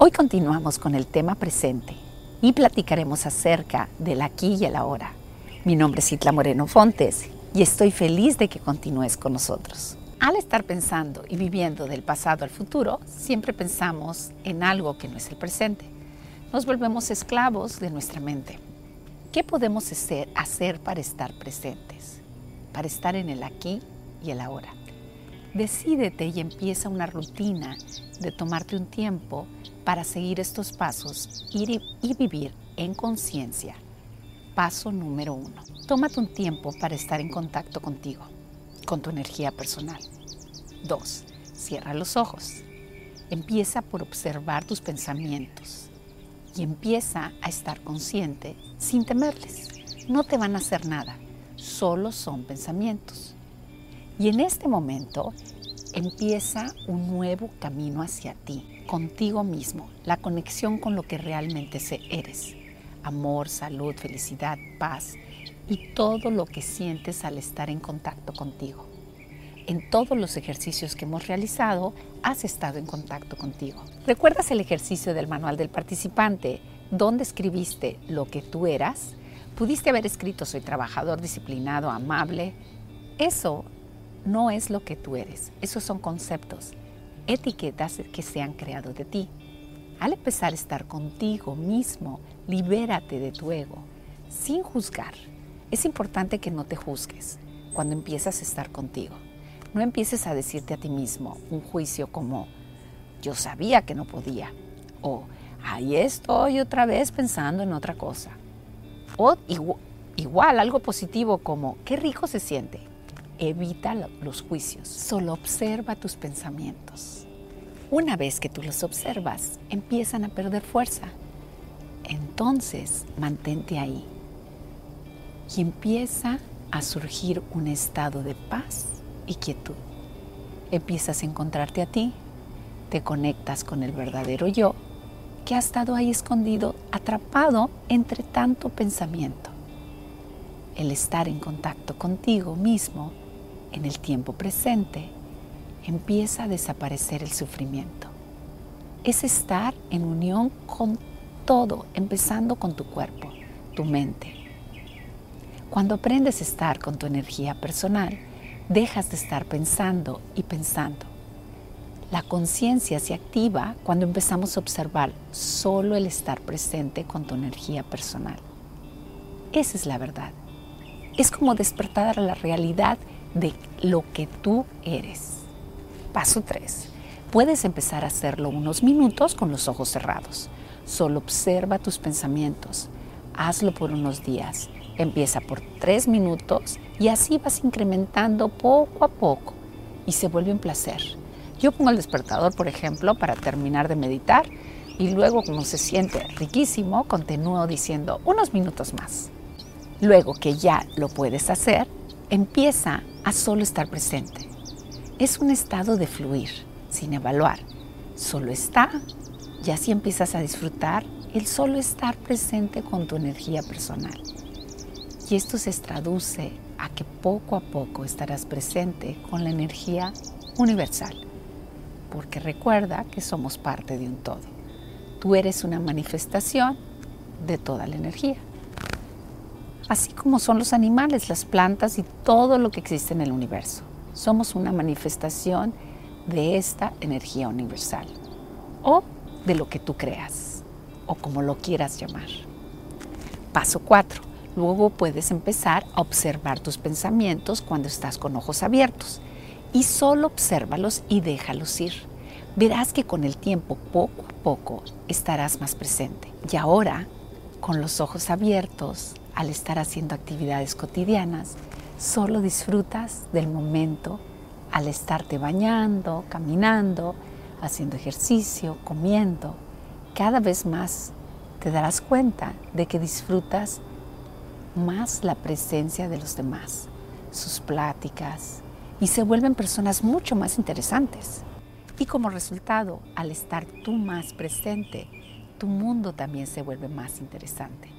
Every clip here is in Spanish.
Hoy continuamos con el tema presente y platicaremos acerca del aquí y el ahora. Mi nombre es Itla Moreno Fontes y estoy feliz de que continúes con nosotros. Al estar pensando y viviendo del pasado al futuro, siempre pensamos en algo que no es el presente. Nos volvemos esclavos de nuestra mente. ¿Qué podemos hacer para estar presentes? Para estar en el aquí y el ahora. Decídete y empieza una rutina de tomarte un tiempo para seguir estos pasos y, vivir en conciencia. Paso número uno. Tómate un tiempo para estar en contacto contigo, con tu energía personal. Dos. Cierra los ojos. Empieza por observar tus pensamientos y empieza a estar consciente sin temerles. No te van a hacer nada, solo son pensamientos. Y en este momento empieza un nuevo camino hacia ti, contigo mismo, la conexión con lo que realmente eres. Amor, salud, felicidad, paz y todo lo que sientes al estar en contacto contigo. En todos los ejercicios que hemos realizado, has estado en contacto contigo. ¿Recuerdas el ejercicio del manual del participante, donde escribiste lo que tú eras? Pudiste haber escrito soy trabajador, disciplinado, amable. Eso no es lo que tú eres. Esos son conceptos, etiquetas que se han creado de ti. Al empezar a estar contigo mismo, libérate de tu ego, sin juzgar. Es importante que no te juzgues cuando empiezas a estar contigo. No empieces a decirte a ti mismo un juicio como, yo sabía que no podía, o ahí estoy otra vez pensando en otra cosa. O igual, algo positivo como, qué rico se siente, evita los juicios, solo observa tus pensamientos. Una vez que tú los observas, empiezan a perder fuerza. Entonces, mantente ahí y empieza a surgir un estado de paz y quietud. Empiezas a encontrarte a ti, te conectas con el verdadero yo que ha estado ahí escondido, atrapado entre tanto pensamiento. El estar en contacto contigo mismo en el tiempo presente, empieza a desaparecer el sufrimiento. Es estar en unión con todo, empezando con tu cuerpo, tu mente. Cuando aprendes a estar con tu energía personal, dejas de estar pensando y pensando. La conciencia se activa cuando empezamos a observar solo el estar presente con tu energía personal. Esa es la verdad. Es como despertar a la realidad de lo que tú eres. Paso 3. Puedes empezar a hacerlo unos minutos con los ojos cerrados. Solo observa tus pensamientos. Hazlo por unos días. Empieza por 3 minutos y así vas incrementando poco a poco y se vuelve un placer. Yo pongo el despertador, por ejemplo, para terminar de meditar y luego como se siente riquísimo, continúo diciendo unos minutos más. Luego que ya lo puedes hacer, empieza a solo estar presente. Es un estado de fluir, sin evaluar. Solo está y así empiezas a disfrutar el solo estar presente con tu energía personal. Y esto se traduce a que poco a poco estarás presente con la energía universal. Porque recuerda que somos parte de un todo. Tú eres una manifestación de toda la energía así como son los animales, las plantas y todo lo que existe en el universo. Somos una manifestación de esta energía universal o de lo que tú creas o como lo quieras llamar. Paso 4. Luego puedes empezar a observar tus pensamientos cuando estás con ojos abiertos y solo obsérvalos y déjalos ir. Verás que con el tiempo, poco a poco, estarás más presente. Y ahora, con los ojos abiertos, al estar haciendo actividades cotidianas, solo disfrutas del momento al estarte bañando, caminando, haciendo ejercicio, comiendo. Cada vez más te darás cuenta de que disfrutas más la presencia de los demás, sus pláticas, y se vuelven personas mucho más interesantes. Y como resultado, al estar tú más presente, tu mundo también se vuelve más interesante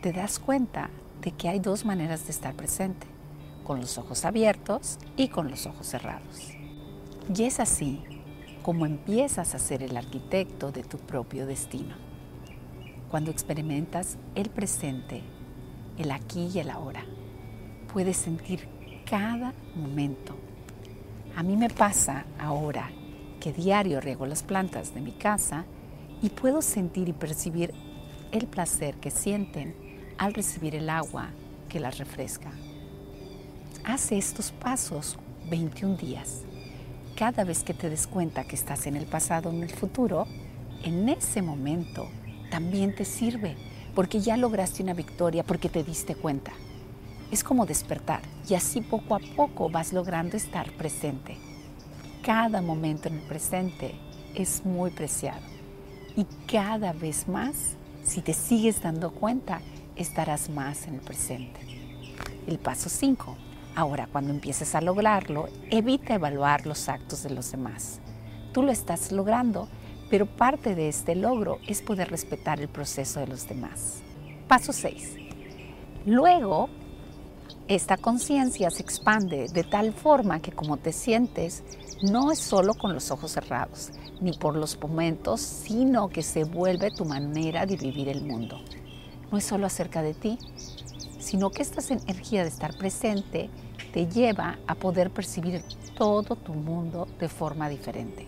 te das cuenta de que hay dos maneras de estar presente, con los ojos abiertos y con los ojos cerrados. Y es así cómo empiezas a ser el arquitecto de tu propio destino. Cuando experimentas el presente, el aquí y el ahora, puedes sentir cada momento. A mí me pasa ahora que diario riego las plantas de mi casa y puedo sentir y percibir el placer que sienten al recibir el agua que las refresca. Hace estos pasos 21 días. Cada vez que te des cuenta que estás en el pasado o en el futuro, en ese momento también te sirve, porque ya lograste una victoria, porque te diste cuenta. Es como despertar y así poco a poco vas logrando estar presente. Cada momento en el presente es muy preciado y cada vez más, si te sigues dando cuenta, estarás más en el presente. El paso 5. Ahora, cuando empieces a lograrlo, evita evaluar los actos de los demás. Tú lo estás logrando, pero parte de este logro es poder respetar el proceso de los demás. Paso 6. Luego, esta conciencia se expande de tal forma que como te sientes, no es solo con los ojos cerrados, ni por los momentos, sino que se vuelve tu manera de vivir el mundo. No es solo acerca de ti, sino que esta energía de estar presente te lleva a poder percibir todo tu mundo de forma diferente.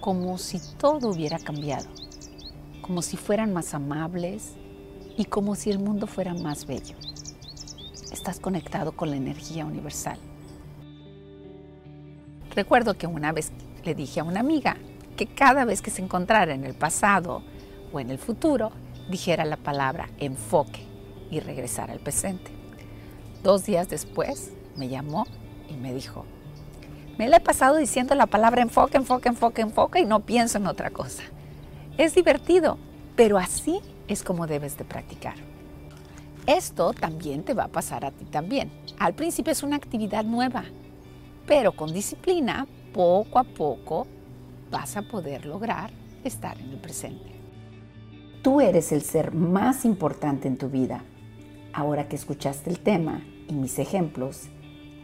Como si todo hubiera cambiado, como si fueran más amables y como si el mundo fuera más bello. Estás conectado con la energía universal. Recuerdo que una vez le dije a una amiga que cada vez que se encontrara en el pasado o en el futuro, dijera la palabra enfoque y regresara al presente. Dos días después me llamó y me dijo, me la he pasado diciendo la palabra enfoque, enfoque, enfoque, enfoque y no pienso en otra cosa. Es divertido, pero así es como debes de practicar. Esto también te va a pasar a ti también. Al principio es una actividad nueva, pero con disciplina, poco a poco vas a poder lograr estar en el presente. Tú eres el ser más importante en tu vida. Ahora que escuchaste el tema y mis ejemplos,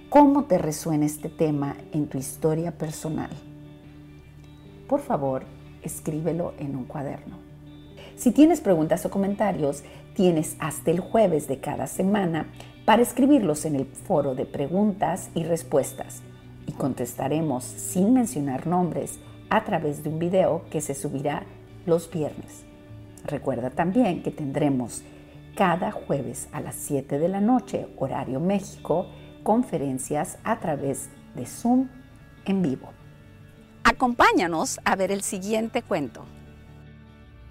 ¿cómo te resuena este tema en tu historia personal? Por favor, escríbelo en un cuaderno. Si tienes preguntas o comentarios, tienes hasta el jueves de cada semana para escribirlos en el foro de preguntas y respuestas y contestaremos sin mencionar nombres a través de un video que se subirá los viernes. Recuerda también que tendremos cada jueves a las 7 de la noche, horario México, conferencias a través de Zoom en vivo. Acompáñanos a ver el siguiente cuento.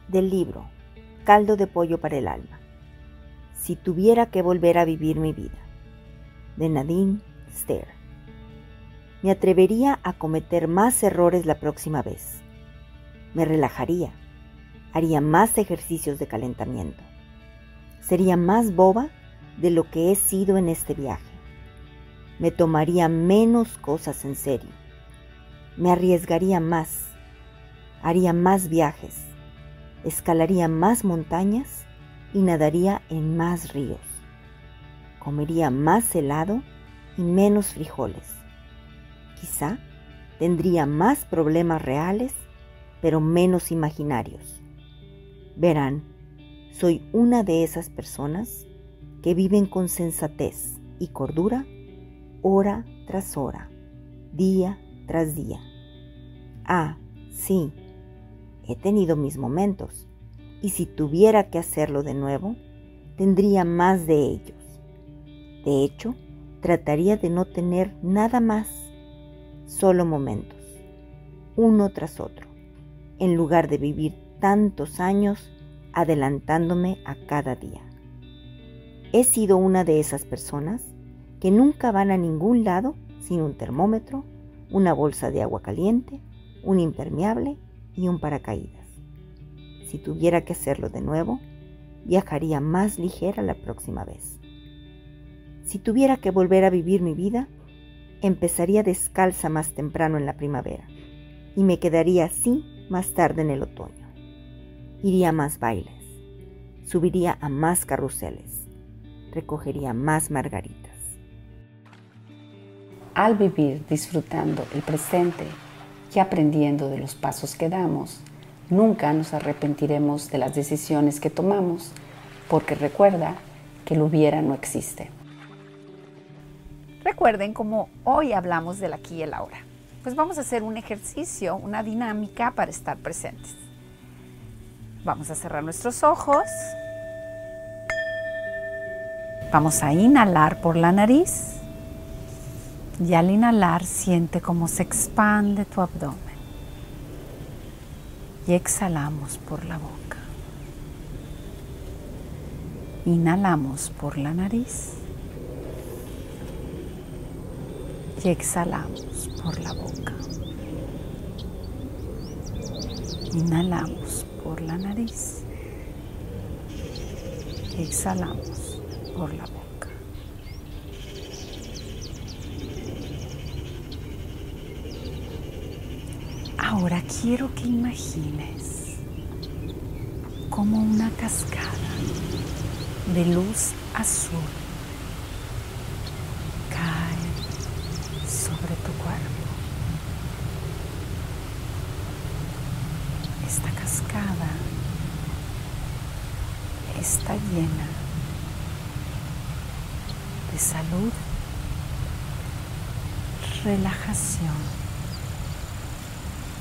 Del libro Caldo de Pollo para el Alma. Si tuviera que volver a vivir mi vida. De Nadine Stair me atrevería a cometer más errores la próxima vez. Me relajaría, haría más ejercicios de calentamiento. Sería más boba de lo que he sido en este viaje. Me tomaría menos cosas en serio. Me arriesgaría más. Haría más viajes. Escalaría más montañas y nadaría en más ríos. Comería más helado y menos frijoles quizá tendría más problemas reales, pero menos imaginarios. Verán, soy una de esas personas que viven con sensatez y cordura hora tras hora, día tras día. Ah, sí, he tenido mis momentos, y si tuviera que hacerlo de nuevo, tendría más de ellos. De hecho, trataría de no tener nada más solo momentos, uno tras otro, en lugar de vivir tantos años adelantándome a cada día. He sido una de esas personas que nunca van a ningún lado sin un termómetro, una bolsa de agua caliente, un impermeable y un paracaídas. Si tuviera que hacerlo de nuevo, viajaría más ligera la próxima vez. Si tuviera que volver a vivir mi vida, empezaría descalza más temprano en la primavera y me quedaría así más tarde en el otoño. Iría a más bailes, subiría a más carruseles, recogería más margaritas. Al vivir disfrutando el presente, y aprendiendo de los pasos que damos, nunca nos arrepentiremos de las decisiones que tomamos, porque recuerda que lo hubiera no existe. Recuerden como hoy hablamos del aquí y el ahora. Pues vamos a hacer un ejercicio, una dinámica para estar presentes. Vamos a cerrar nuestros ojos. Vamos a inhalar por la nariz. Y al inhalar siente cómo se expande tu abdomen. Y exhalamos por la boca. Inhalamos por la nariz. Y exhalamos por la boca. Inhalamos por la nariz. Exhalamos por la boca. Ahora quiero que imagines como una cascada de luz azul cae sobre tu cuerpo. Esta cascada está llena salud, relajación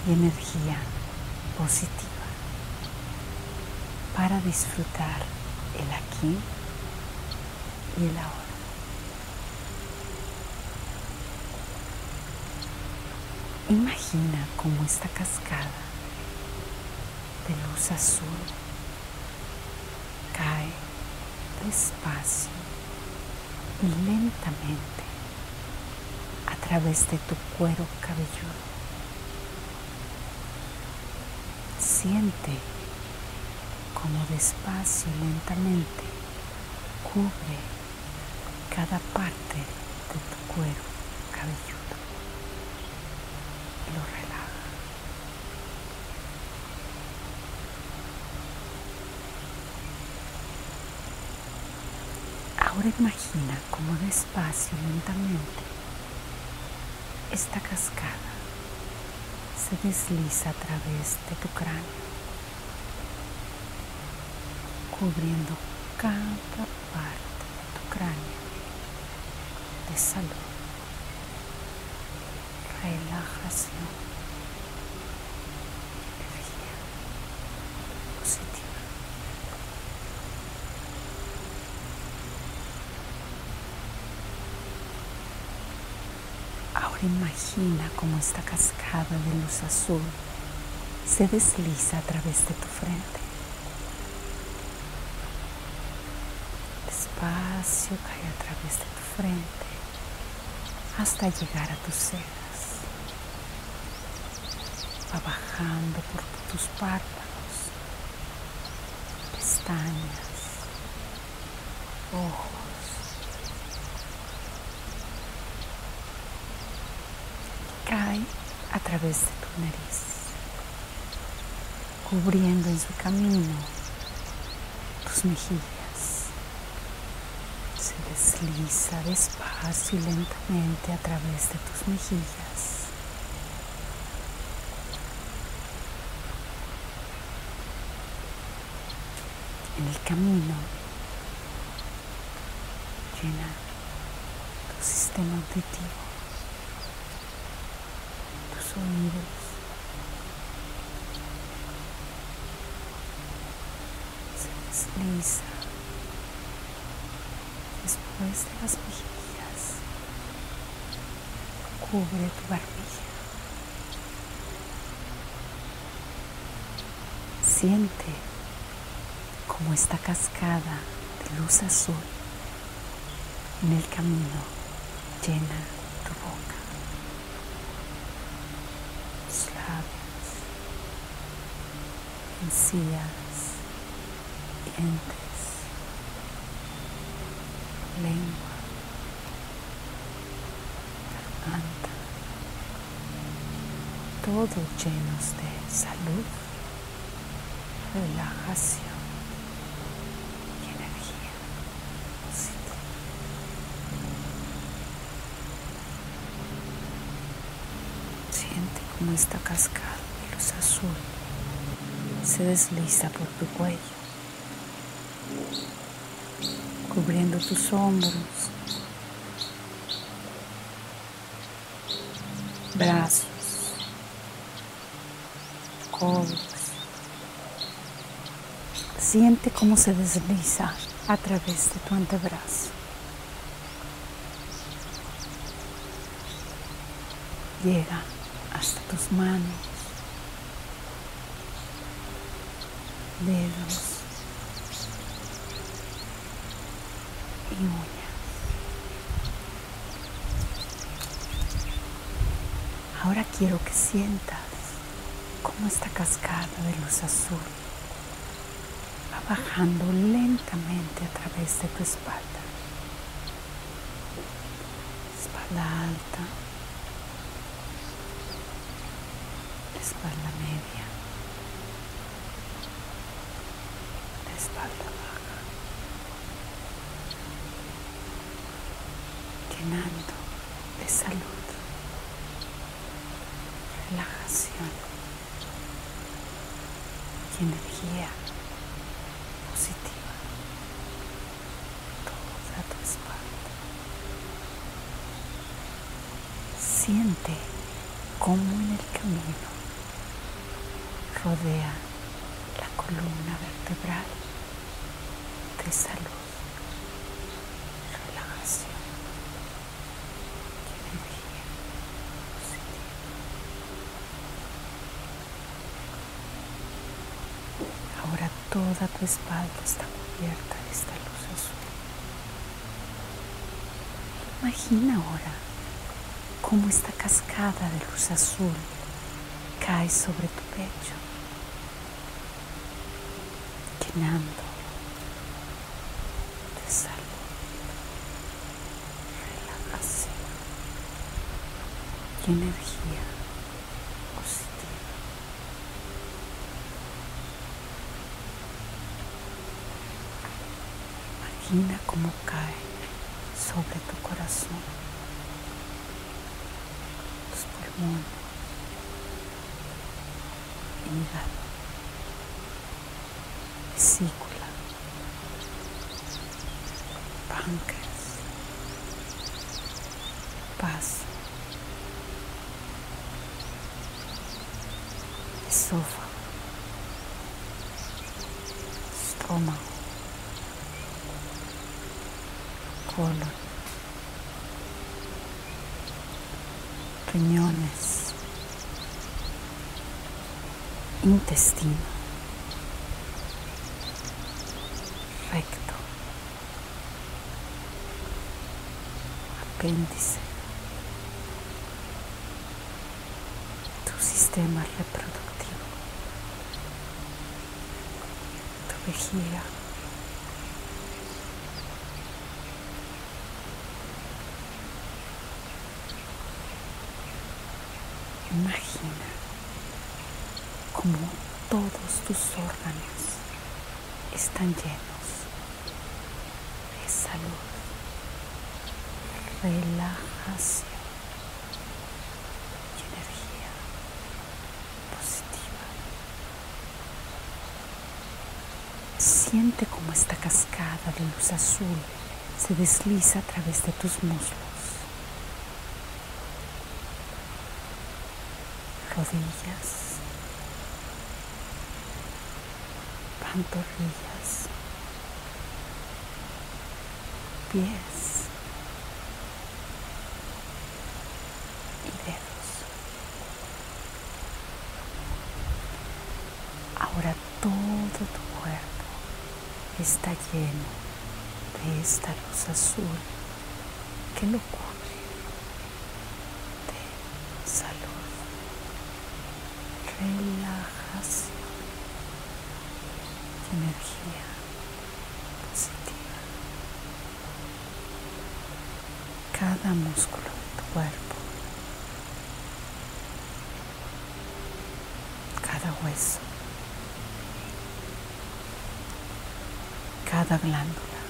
y energía positiva para disfrutar el aquí y el ahora. Imagina cómo esta cascada de luz azul cae despacio lentamente a través de tu cuero cabelludo. Siente como despacio y lentamente cubre cada parte de tu cuero cabelludo y lo relaja. Imagina cómo despacio lentamente esta cascada se desliza a través de tu cráneo cubriendo cada parte de tu cráneo de salud, relajación, energía positiva. Imagina cómo esta cascada de luz azul se desliza a través de tu frente despacio cae a través de tu frente hasta llegar a tus cejas. Va bajando por tus párpados, pestañas, ojos. Cae a través de tu nariz, cubriendo en su camino tus mejillas desliza despacio y lentamente a través de tus mejillas. En el camino llena tu sistema auditivo, Se desliza después de las mejillas. Cubre tu barbilla. Siente como esta cascada de luz azul en el camino llena tu boca, tus labios, encías, dientes lengua, garganta, todo llenos de salud, relajación energía. Siente cómo esta cascada de luz azul se desliza por tu cuello, cubriendo tus hombros, brazos, codos. Siente cómo se desliza a través de tu antebrazo. Llega hasta tus manos, dedos y uñas. Ahora quiero que sientas cómo esta cascada de luz azul va bajando lentamente a través de tu espalda. Espalda alta, espalda media, espalda baja, llenando de salud, relajación y energía positiva toda tu espalda. Siente cómo en el camino rodea la columna vertebral de salud, relajación y energía. Ahora toda tu espalda está cubierta de esta luz azul. Imagina ahora cómo esta cascada de luz azul cae sobre tu pecho llenando de salud, relajación y energía positiva. Imagina cómo cae sobre tu corazón, pulmones, hígado vesícula, páncreas, paz, esófago, estómago, colon, riñones, intestino. recto, apéndice, tu sistema reproductivo, tu vejiga. Imagina como todos tus órganos están llenos de salud, relajación y energía positiva. Siente como esta cascada de luz azul se desliza a través de tus muslos. rodillas, pantorrillas, pies. Y dedos. Ahora todo tu cuerpo está lleno de esta luz azul. Que lo cubre de salud, relajación y energía positiva. Cada músculo de tu cuerpo, cada hueso, cada glándula,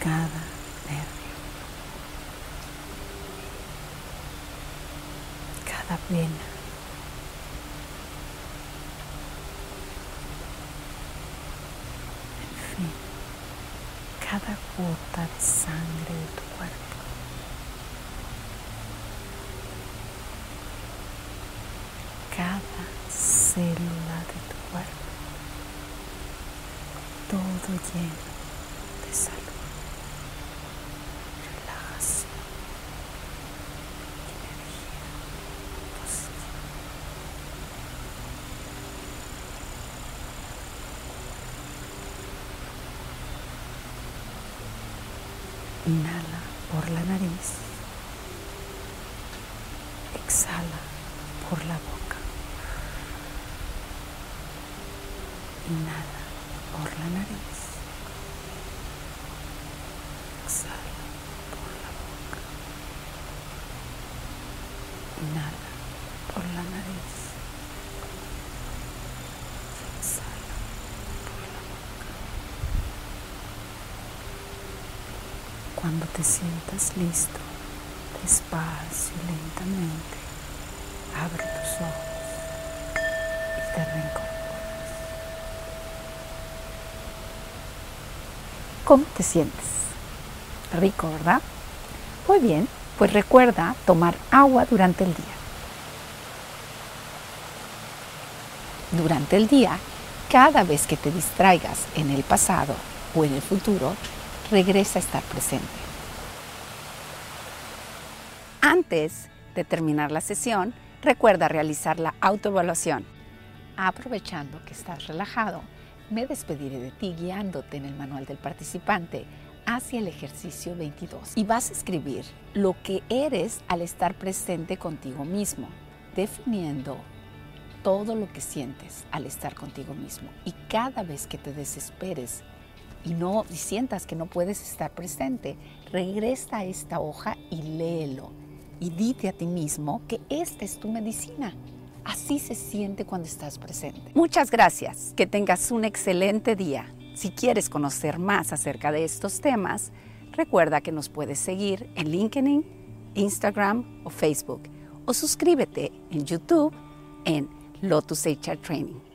cada nervio, cada vena. En fin, cada gota de sangre cuerpo. Cada célula de tu cuerpo. Todo lleno de salud. Inhala por la nariz. Exhala por la boca. Inhala por la nariz. Exhala por la boca. Inhala por la nariz. Cuando te sientas listo, despacio y lentamente, abre tus ojos y te reincorporas. ¿Cómo te sientes? Rico, ¿verdad? Muy bien, pues recuerda tomar agua durante el día. Durante el día, cada vez que te distraigas en el pasado o en el futuro, regresa a estar presente. Antes de terminar la sesión, recuerda realizar la autoevaluación. Aprovechando que estás relajado, me despediré de ti guiándote en el manual del participante hacia el ejercicio 22 y vas a escribir lo que eres al estar presente contigo mismo, definiendo todo lo que sientes al estar contigo mismo. Y cada vez que te desesperes y no sientas que no puedes estar presente, regresa a esta hoja y léelo. Y dite a ti mismo que esta es tu medicina. Así se siente cuando estás presente. Muchas gracias. Que tengas un excelente día. Si quieres conocer más acerca de estos temas, recuerda que nos puedes seguir en LinkedIn, Instagram o Facebook. O suscríbete en YouTube en Lotus HR Training.